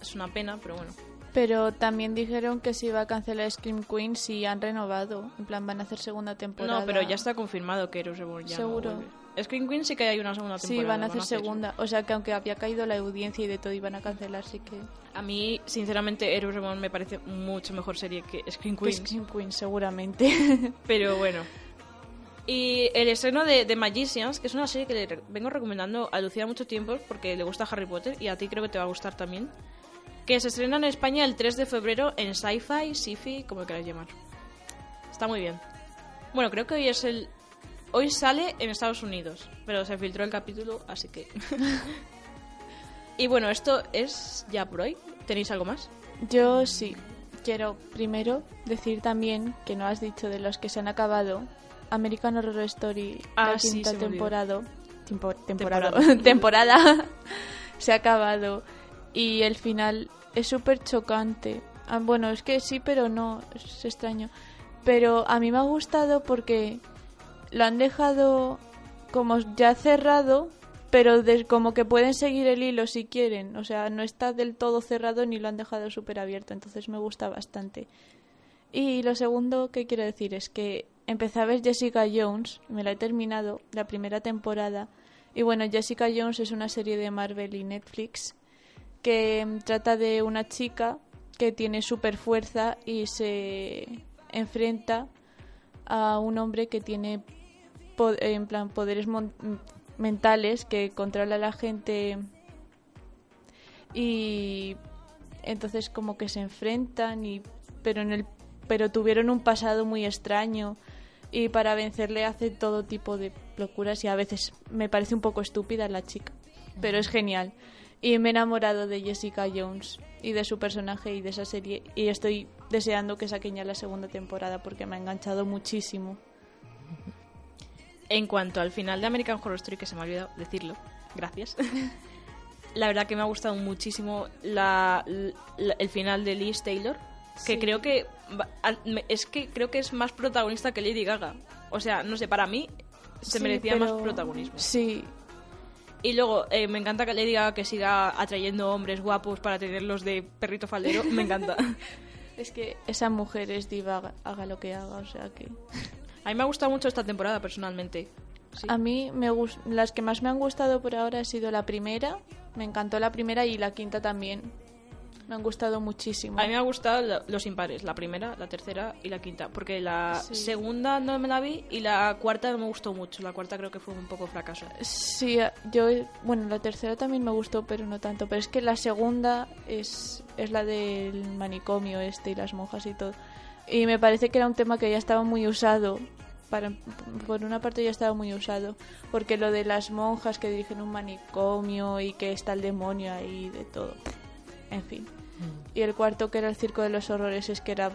Speaker 2: es una pena, pero bueno.
Speaker 5: Pero también dijeron que se iba a cancelar Scream Queen si han renovado. En plan, van a hacer segunda temporada.
Speaker 2: No, pero ya está confirmado que Heroes Reborn ya
Speaker 5: Seguro.
Speaker 2: no Scream Queen sí que hay una segunda temporada.
Speaker 5: Sí, van a hacer segunda. O sea que aunque había caído la audiencia y de todo iban a cancelar, sí que...
Speaker 2: A mí, sinceramente, Heroes Reborn me parece mucho mejor serie que
Speaker 5: Que
Speaker 2: Queen.
Speaker 5: Scream Queen, seguramente. *laughs*
Speaker 2: Pero bueno. Y el estreno de The Magicians, que es una serie que le vengo recomendando a Lucía mucho tiempo porque le gusta Harry Potter y a ti creo que te va a gustar también. Que se estrena en España el 3 de febrero en Sci-Fi, Sci-Fi, como queráis llamar. Está muy bien. Bueno, creo que hoy es el. Hoy sale en Estados Unidos, pero se filtró el capítulo, así que. *laughs* y bueno, esto es ya por hoy. ¿Tenéis algo más?
Speaker 5: Yo sí. Quiero primero decir también que no has dicho de los que se han acabado. American Horror Story,
Speaker 2: Ah,
Speaker 5: la
Speaker 2: sí,
Speaker 5: quinta. Tempo- temporada. *laughs*
Speaker 2: Temporada.
Speaker 5: temporada. *laughs* se ha acabado. Y el final es súper chocante. Ah, bueno, es que sí, pero no. Es extraño. Pero a mí me ha gustado porque lo han dejado como ya cerrado, pero de- como que pueden seguir el hilo si quieren. O sea, no está del todo cerrado ni lo han dejado súper abierto. Entonces me gusta bastante. Y lo segundo que quiero decir es que empecé a ver Jessica Jones, me la he terminado, la primera temporada. Y bueno, Jessica Jones es una serie de Marvel y Netflix que mm, trata de una chica que tiene super fuerza y se enfrenta a un hombre que tiene en plan poderes mentales que controla a la gente y entonces como que se enfrentan y pero en el pero tuvieron un pasado muy extraño y para vencerle hace todo tipo de locuras y a veces me parece un poco estúpida la chica pero es genial y me he enamorado de Jessica Jones y de su personaje y de esa serie. Y estoy deseando que saquen ya la segunda temporada porque me ha enganchado muchísimo.
Speaker 2: En cuanto al final de American Horror Story, que se me ha olvidado decirlo, gracias. *laughs* la verdad que me ha gustado muchísimo la, la- el final de Liz Taylor, que
Speaker 5: Sí.
Speaker 2: creo que es que creo que es más protagonista que Lady Gaga. O sea, no sé, para mí se
Speaker 5: Sí,
Speaker 2: merecía
Speaker 5: pero-
Speaker 2: más protagonismo.
Speaker 5: Sí,
Speaker 2: Y luego eh, me encanta que Lady Gaga que siga atrayendo hombres guapos para tenerlos de perrito faldero, me encanta. *laughs*
Speaker 5: es que esa mujer es diva, haga lo que haga, o sea que... *laughs*
Speaker 2: A mí me ha gustado mucho esta temporada personalmente. Sí.
Speaker 5: A mí me las que más me han gustado por ahora ha sido la primera, me encantó la primera y la quinta también. Me han gustado muchísimo.
Speaker 2: A mí me ha gustado los impares, la primera, la tercera y la quinta, porque la
Speaker 5: Sí.
Speaker 2: segunda no me la vi y la cuarta no me gustó mucho. La cuarta creo que fue un poco fracaso.
Speaker 5: Sí, yo, bueno, la tercera también me gustó, pero no tanto. Pero es que la segunda es, es la del manicomio este y las monjas y todo. Y me parece que era un tema que ya estaba muy usado. Para, por una parte ya estaba muy usado. Porque lo de las monjas que dirigen un manicomio y que está el demonio ahí de todo. En fin. Y el cuarto, que era el circo de los horrores, es que era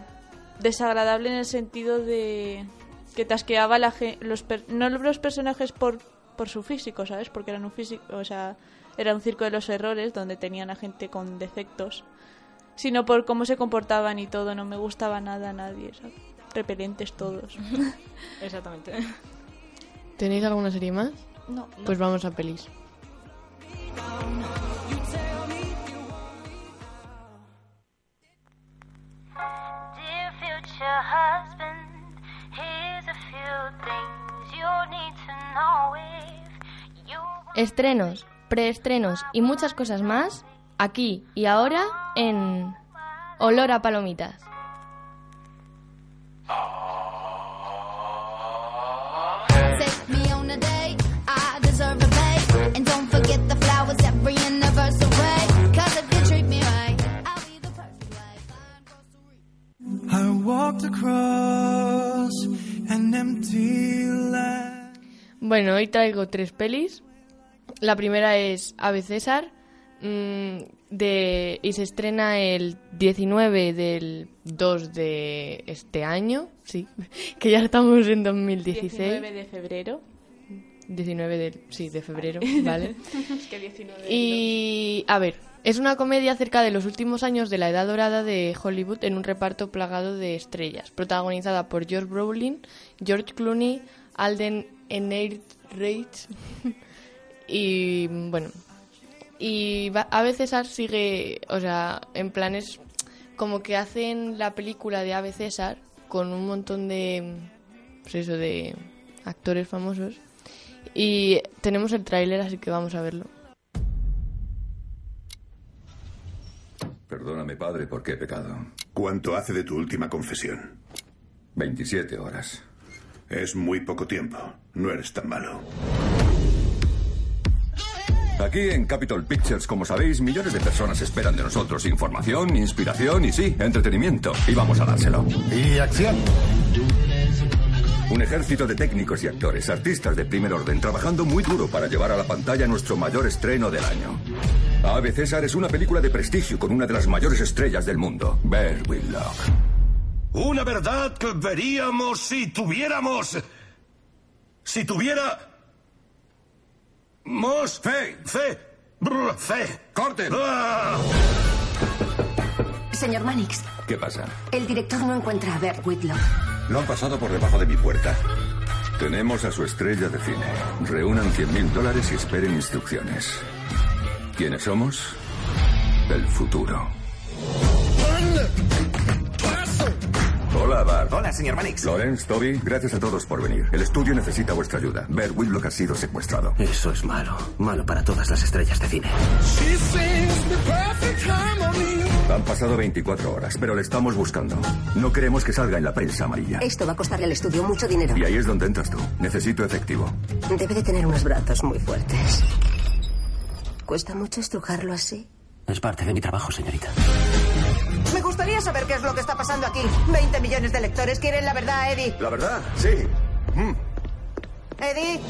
Speaker 5: desagradable en el sentido de que tasqueaba la los per- no los personajes por, por su físico, ¿sabes? Porque eran un físico, o sea, era un circo de los errores donde tenían a gente con defectos, sino por cómo se comportaban y todo, no me gustaba nada a nadie, ¿sabes? Repelentes todos. *laughs*
Speaker 2: Exactamente.
Speaker 4: ¿Tenéis alguna serie más?
Speaker 5: No,
Speaker 4: Pues vamos a pelis.
Speaker 7: Estrenos, preestrenos y muchas cosas más aquí y ahora en Olor a Palomitas.
Speaker 4: Bueno, hoy traigo tres pelis. La primera es Ave César. mm, de, y se estrena el 19 del 2 de este año. Sí, *laughs* que ya estamos en 2016.
Speaker 5: 19 de febrero.
Speaker 4: 19 del, sí, de febrero, ¿vale? *laughs*
Speaker 5: es que 19
Speaker 4: Y a ver, es una comedia acerca de los últimos años de la edad dorada de Hollywood en un reparto plagado de estrellas, protagonizada por George Brolin, George Clooney, Alden Ehrenreich y bueno, y César sigue, o sea, en planes como que hacen la película de Ave César con un montón de pues eso de actores famosos y tenemos el tráiler así que vamos a verlo.
Speaker 8: Perdóname, padre, porque he pecado.
Speaker 9: ¿Cuánto hace de tu última confesión?
Speaker 8: 27 horas.
Speaker 9: Es muy poco tiempo. No eres tan malo.
Speaker 8: Aquí en Capitol Pictures, como sabéis, millones de personas esperan de nosotros información, inspiración y sí, entretenimiento. Y vamos a dárselo.
Speaker 10: Y acción.
Speaker 8: Un ejército de técnicos y actores, artistas de primer orden, trabajando muy duro para llevar a la pantalla nuestro mayor estreno del año. Ave César es una película de prestigio con una de las mayores estrellas del mundo, Bear Whitlock.
Speaker 10: Una verdad que veríamos si tuviéramos. Si tuviera. Mos. Fe. Fe. Brr, fe.
Speaker 8: ¡Corten!
Speaker 10: ¡Ah!
Speaker 11: Señor Mannix,
Speaker 8: ¿Qué pasa?
Speaker 11: el director no encuentra a Bert Whitlock.
Speaker 8: Lo han pasado por debajo de mi puerta. Tenemos a su estrella de cine. Reúnan 100 mil dólares y esperen instrucciones. ¿Quiénes somos? El futuro. Hola,
Speaker 10: señor Mannix.
Speaker 8: Lawrence, Toby, gracias a todos por venir. El estudio necesita vuestra ayuda. Bert Whitlock ha sido secuestrado.
Speaker 10: Eso es malo. Malo para todas las estrellas de cine.
Speaker 8: Han pasado 24 horas, pero le estamos buscando. No queremos que salga en la prensa amarilla.
Speaker 11: Esto va a costarle al estudio mucho dinero.
Speaker 8: Y ahí es donde entras tú. Necesito efectivo.
Speaker 11: Debe de tener unos brazos muy fuertes. ¿Cuesta mucho estrujarlo así?
Speaker 10: Es parte de mi trabajo, señorita.
Speaker 12: Me gustaría saber qué es lo que está pasando aquí. 20 millones de lectores quieren la verdad, Eddie.
Speaker 8: La verdad, sí. Mm.
Speaker 12: Eddie.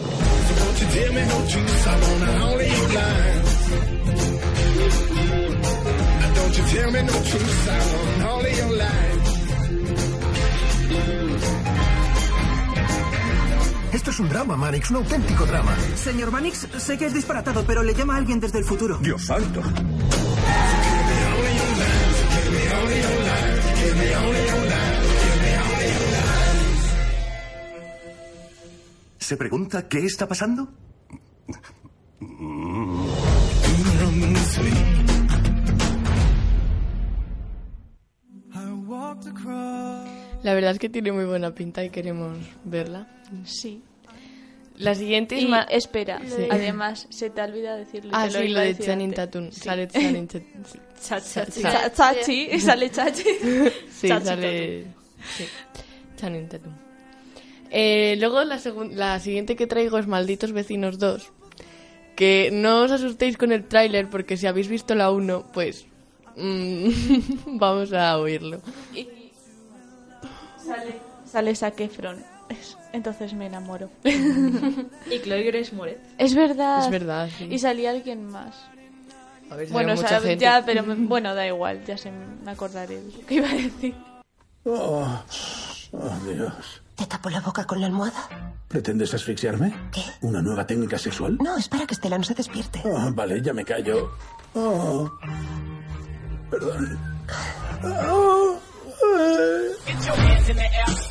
Speaker 13: Esto es un drama, Manix, un auténtico drama.
Speaker 14: Señor Manix, sé que es disparatado, pero le llama a alguien desde el futuro.
Speaker 15: Dios santo.
Speaker 16: ¿Se pregunta qué está pasando?
Speaker 4: La verdad es que tiene muy buena pinta y queremos verla.
Speaker 5: Sí.
Speaker 4: La siguiente es
Speaker 5: Y
Speaker 4: ma-
Speaker 5: espera,
Speaker 4: Sí. *laughs*
Speaker 5: además se te olvida decirlo.
Speaker 4: Ah, sí, lo de
Speaker 5: antes.
Speaker 4: Tatum. Sale Tatum. *laughs*
Speaker 5: Chachi.
Speaker 4: Cha- *laughs*
Speaker 5: Chachi, sale Chachi.
Speaker 4: Sí, sale. Sí. Channing Tatum. Eh, luego la, la siguiente que traigo es Malditos Vecinos 2. Que no os asustéis con el tráiler porque si habéis visto la 1, pues mm, vamos a oírlo.
Speaker 5: Y sale, sale Zac Efron. Es- Entonces me enamoro.
Speaker 2: Y Chloe Grace Moretz.
Speaker 5: Es verdad.
Speaker 4: Es verdad, sí.
Speaker 5: Y salía alguien más.
Speaker 4: A ver,
Speaker 5: bueno,
Speaker 4: sale
Speaker 5: o sea,
Speaker 4: mucha gente.
Speaker 5: ya, pero me- bueno, da igual, ya se me acordaré de lo que iba a decir.
Speaker 17: Oh, oh, Dios.
Speaker 11: ¿Te tapo la boca con la almohada?
Speaker 17: ¿Pretendes asfixiarme?
Speaker 11: ¿Qué?
Speaker 17: ¿Una nueva técnica sexual?
Speaker 11: No, espera que Estela no se despierte.
Speaker 17: Oh, vale, ya me callo. Oh. Perdón. Oh.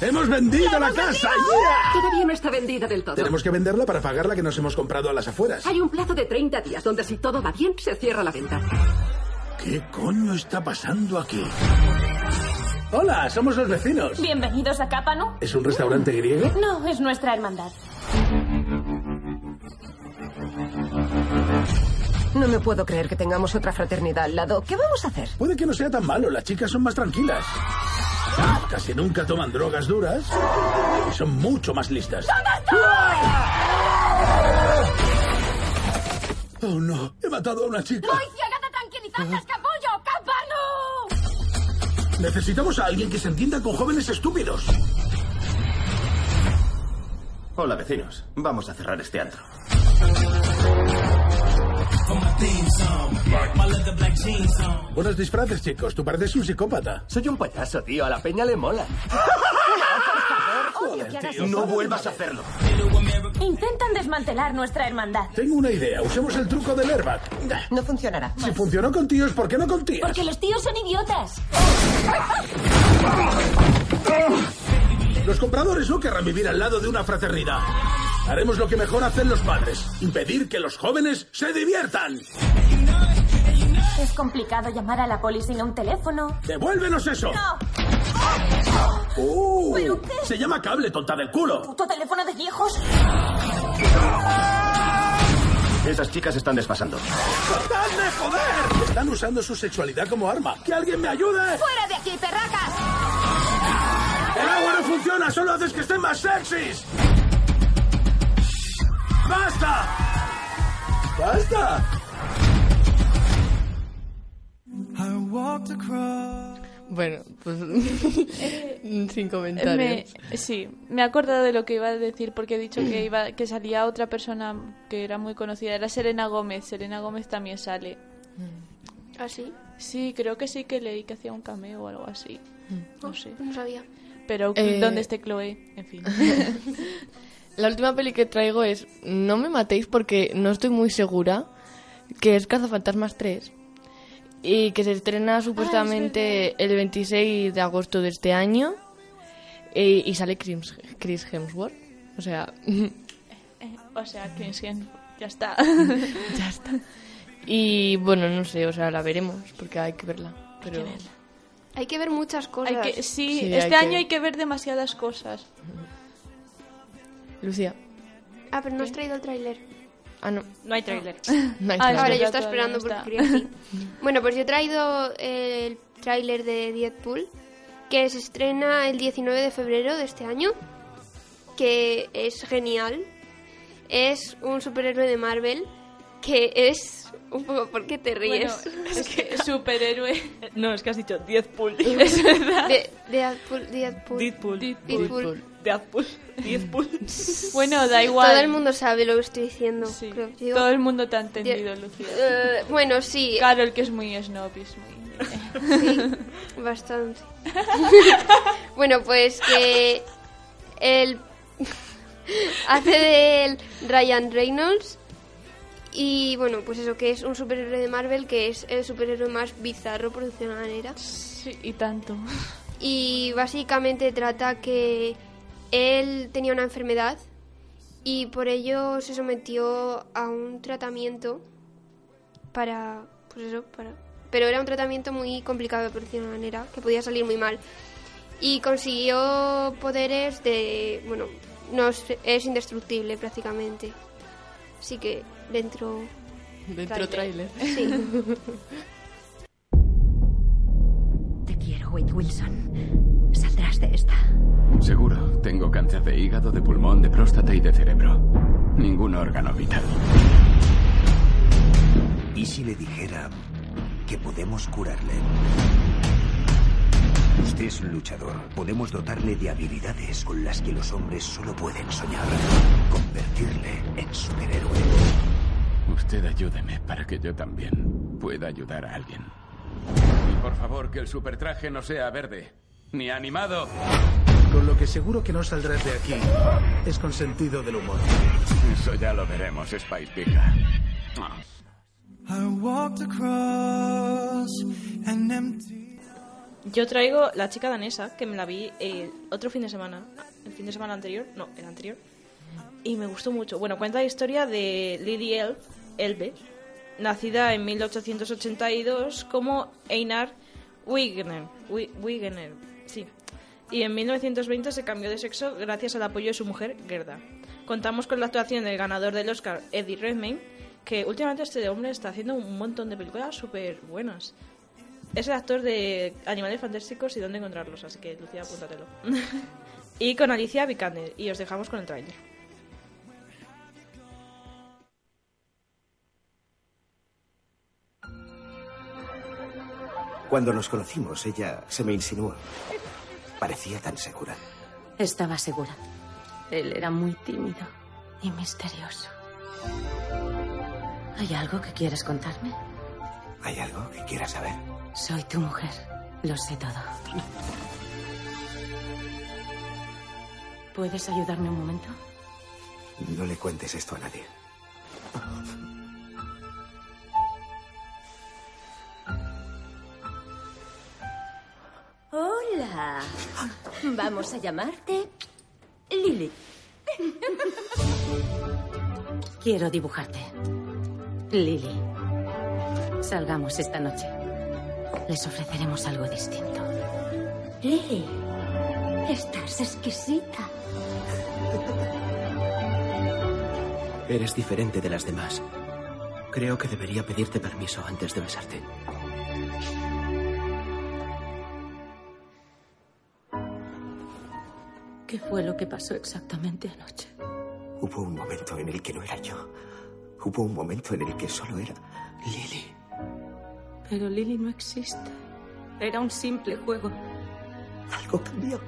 Speaker 17: ¡Hemos vendido la casa! ¡Yeah!
Speaker 12: Todavía no está vendida del todo.
Speaker 17: Tenemos que venderla para pagar la que nos hemos comprado a las afueras.
Speaker 12: Hay un plazo de 30 días donde si todo va bien se cierra la venta.
Speaker 17: ¿Qué coño está pasando aquí? Hola, somos los vecinos.
Speaker 18: Bienvenidos a Cápano.
Speaker 17: ¿Es un restaurante griego?
Speaker 18: No, es nuestra hermandad.
Speaker 11: No me puedo creer que tengamos otra fraternidad al lado. ¿Qué vamos a hacer?
Speaker 17: Puede que no sea tan malo, las chicas son más tranquilas. Casi nunca toman drogas duras y son mucho más listas. Oh no, he matado a una chica.
Speaker 18: ¡Voy ciegada tranquilizantes, capullo! ¡Cápano!
Speaker 17: Necesitamos a alguien que se entienda con jóvenes estúpidos.
Speaker 16: Hola, vecinos. Vamos a cerrar este antro.
Speaker 17: Buenos disfraces, chicos. Tú pareces un psicópata.
Speaker 16: Soy un payaso, tío. A la peña le mola. *laughs* No vuelvas a hacerlo.
Speaker 18: Intentan desmantelar nuestra hermandad.
Speaker 17: Tengo una idea. Usemos el truco del airbag.
Speaker 11: No funcionará.
Speaker 17: Si funcionó con tíos, ¿por qué no con tías?
Speaker 18: Porque los tíos son idiotas.
Speaker 17: Los compradores no querrán vivir al lado de una fraternidad. Haremos lo que mejor hacen los padres. Impedir que los jóvenes se diviertan.
Speaker 18: Es complicado llamar a la poli sin un teléfono.
Speaker 17: ¡Devuélvenos eso!
Speaker 18: ¡No!
Speaker 17: ¡Uh!
Speaker 18: ¿Pero qué?
Speaker 17: Se llama cable, tonta del culo.
Speaker 18: ¿Puto teléfono de viejos?
Speaker 16: Esas chicas están desfasando.
Speaker 17: ¡Dejadme joder! Están usando su sexualidad como arma. ¡Que alguien me ayude!
Speaker 18: ¡Fuera de aquí, perracas!
Speaker 17: ¡El agua no funciona! ¡Solo haces que estén más sexys! ¡Basta! ¡Basta!
Speaker 19: I walked across.
Speaker 4: Bueno, pues *laughs* sin
Speaker 5: Me-
Speaker 4: comentarios.
Speaker 5: sí, me he acordado de lo que iba a decir porque he dicho que iba que salía otra persona que era muy conocida, era Selena Gómez. Selena Gómez también sale.
Speaker 3: ¿Ah, sí?
Speaker 5: Sí, creo que sí que leí que hacía un cameo o algo así. No sé.
Speaker 3: No sabía.
Speaker 5: Pero
Speaker 4: Eh,
Speaker 5: ¿dónde esté Chloe? En fin. *laughs*
Speaker 4: La última peli que traigo es No me matéis porque no estoy muy segura que es Cazafantasmas 3 y que se estrena supuestamente el 26 de agosto de este año y, y sale Chris, Chris Hemsworth. O sea,
Speaker 5: Eh, *laughs* o sea, que sí, ya está. *laughs*
Speaker 4: ya está. Y bueno, no sé, o sea, la veremos porque hay que verla. Pero...
Speaker 3: Hay que ver muchas cosas.
Speaker 5: Hay que, sí,
Speaker 4: Sí,
Speaker 5: este
Speaker 4: hay
Speaker 5: año
Speaker 4: que-
Speaker 5: hay que ver demasiadas cosas.
Speaker 4: Lucía.
Speaker 3: Ah, pero no has traído el tráiler.
Speaker 4: Ah, no.
Speaker 2: No hay tráiler. *laughs*
Speaker 4: No hay
Speaker 3: Ah, vale, yo estaba esperando porque
Speaker 5: está.
Speaker 3: quería. *laughs* Bueno, pues yo he traído el tráiler de Deadpool, que se estrena el 19 de febrero de este año, que es genial. Es un superhéroe de Marvel que es un poco... ¿Por qué te ríes?
Speaker 5: Bueno, *laughs* es que superhéroe.
Speaker 2: No, es que has dicho Deadpool.
Speaker 5: Es verdad.
Speaker 3: De, Deadpool, Deadpool.
Speaker 2: Deadpool.
Speaker 3: Deadpool.
Speaker 2: Deadpool. *laughs* Deadpool. *laughs*
Speaker 5: Bueno, da igual.
Speaker 3: Todo el mundo sabe lo que estoy diciendo.
Speaker 5: Sí,
Speaker 3: creo. Digo,
Speaker 5: Todo el mundo te ha entendido,
Speaker 3: Di-
Speaker 5: Lucía.
Speaker 3: eh, bueno, sí.
Speaker 5: Carol, que es muy snob, es muy...
Speaker 3: Sí, bastante. *laughs* bueno, pues que él hace de él Ryan Reynolds y bueno, pues eso que es un superhéroe de Marvel que es el superhéroe más bizarro por decirlo de una manera.
Speaker 5: Sí, y tanto.
Speaker 3: Y básicamente trata que él tenía una enfermedad y por ello se sometió a un tratamiento para pues eso, para pero era un tratamiento muy complicado por decirlo de una manera, que podía salir muy mal. Y consiguió poderes de, bueno, no es, es indestructible prácticamente. Así que dentro
Speaker 6: Dentro tráiler.
Speaker 3: Sí. *laughs*
Speaker 20: Te quiero, Wade Wilson. Saldrás de esta.
Speaker 21: Seguro, tengo cáncer de hígado, de pulmón, de próstata y de cerebro. Ningún órgano vital.
Speaker 16: ¿Y si le dijera que podemos curarle? Usted es un luchador. Podemos dotarle de habilidades con las que los hombres solo pueden soñar. Convertirle en superhéroe.
Speaker 21: Usted ayúdeme para que yo también pueda ayudar a alguien. Y por favor, que el supertraje no sea verde, ni animado.
Speaker 17: Con lo que seguro que no saldrás de aquí es con sentido del humor.
Speaker 21: Eso ya lo veremos, Spice Pija.
Speaker 22: I walked across an empty.
Speaker 2: Yo traigo La chica danesa, que me la vi el otro fin de semana. El fin de semana anterior, no, el anterior. Y me gustó mucho. Bueno, cuenta la historia de Lily Elf, Elbe, nacida en 1882 como Einar Wegener. Wi- Wegener, sí. Y en 1920 se cambió de sexo gracias al apoyo de su mujer, Gerda. Contamos con la actuación del ganador del Oscar, Eddie Redmayne, que últimamente este hombre está haciendo un montón de películas súper buenas. Es el actor de Animales Fantásticos y dónde encontrarlos, así que Lucía, apúntatelo. *laughs* y con Alicia Vikander, y os dejamos con el tráiler.
Speaker 16: Cuando nos conocimos, ella se me insinuó. Parecía tan segura.
Speaker 20: Estaba segura. Él era muy tímido y misterioso. ¿Hay algo que quieres contarme?
Speaker 16: ¿Hay algo que quieras saber?
Speaker 20: Soy tu mujer. Lo sé todo. ¿Puedes ayudarme un momento?
Speaker 16: No le cuentes esto a nadie.
Speaker 20: Vamos a llamarte Lily. Quiero dibujarte. Lily. Salgamos esta noche. Les ofreceremos algo distinto.
Speaker 23: Lily, estás exquisita.
Speaker 24: Eres diferente de las demás. Creo que debería pedirte permiso antes de besarte.
Speaker 20: ¿Qué fue lo que pasó exactamente anoche?
Speaker 16: Hubo un momento en el que no era yo. Hubo un momento en el que solo era Lily.
Speaker 20: Pero Lily no existe. Era un simple juego.
Speaker 16: Algo cambió.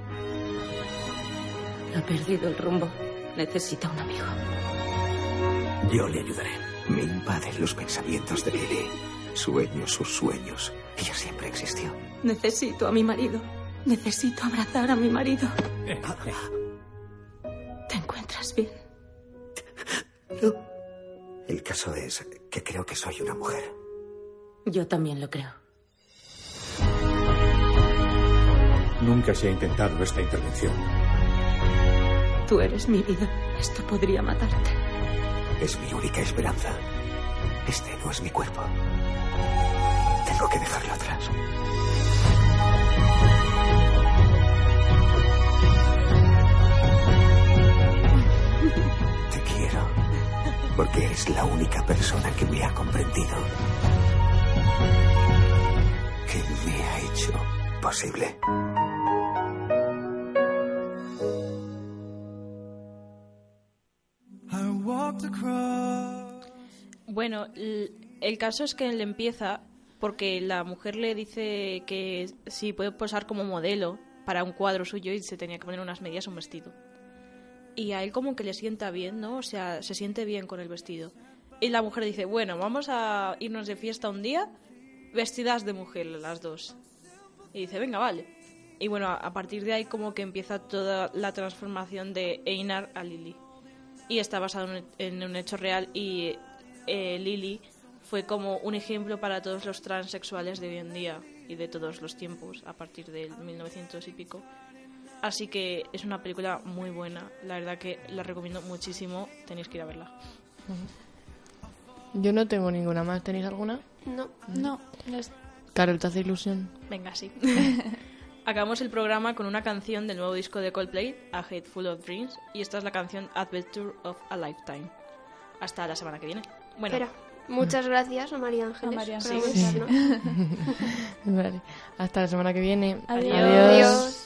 Speaker 20: Ha perdido el rumbo. Necesita un amigo.
Speaker 16: Yo le ayudaré. Me invaden los pensamientos de Lily. Sueño sus sueños. Ella siempre existió.
Speaker 20: Necesito a mi marido. Necesito abrazar a mi marido. *laughs* ¿Te encuentras bien?
Speaker 16: El caso es que creo que soy una mujer.
Speaker 20: Yo también lo creo.
Speaker 25: Nunca se ha intentado esta intervención.
Speaker 20: Tú eres mi vida. Esto podría matarte.
Speaker 16: Es mi única esperanza. Este no es mi cuerpo. Tengo que dejarlo atrás. Porque eres la única persona que me ha comprendido. Que me ha hecho posible.
Speaker 2: Bueno, el caso es que él empieza porque la mujer le dice que si puede posar como modelo para un cuadro suyo y se tenía que poner unas medias un vestido. Y a él como que le sienta bien, ¿no? O sea, se siente bien con el vestido. Y la mujer dice, bueno, vamos a irnos de fiesta un día vestidas de mujer las dos. Y dice, venga, vale. Y bueno, a, partir de ahí como que empieza toda la transformación de Einar a Lily. Y está basado en un hecho real y eh, Lily fue como un ejemplo para todos los transexuales de hoy en día y de todos los tiempos a partir del 1900 y pico. Así que es una película muy buena, la verdad que la recomiendo muchísimo, tenéis que ir a verla.
Speaker 4: Yo no tengo ninguna más. ¿Tenéis alguna?
Speaker 22: No.
Speaker 5: No.
Speaker 4: Carol, ¿te hace ilusión?
Speaker 2: Venga, sí. *laughs* Acabamos el programa con una canción del nuevo disco de Coldplay, A Hateful of Dreams, y esta es la canción Adventure of a Lifetime. Hasta la semana que viene. Bueno,
Speaker 22: Espera, muchas gracias a María Ángeles.
Speaker 2: A María Ángeles.
Speaker 22: aguantarnos. *laughs*
Speaker 4: Vale. Hasta la semana que viene.
Speaker 5: Adiós.
Speaker 22: Adiós.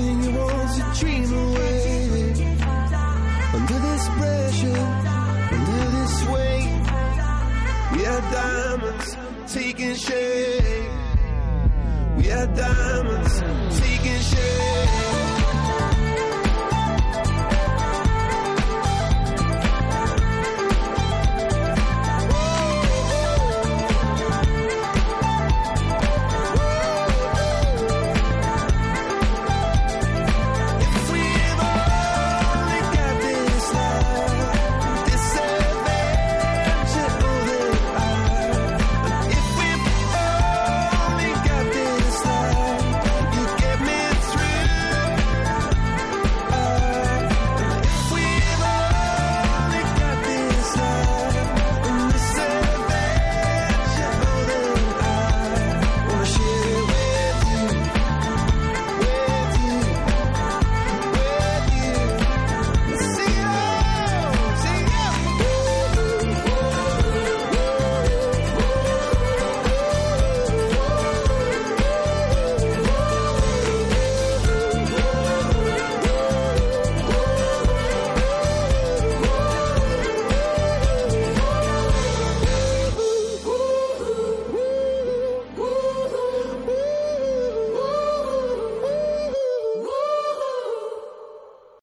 Speaker 26: Everything you want to dream away. Under this pressure, under this weight, we are diamonds taking shape. We are diamonds taking shape.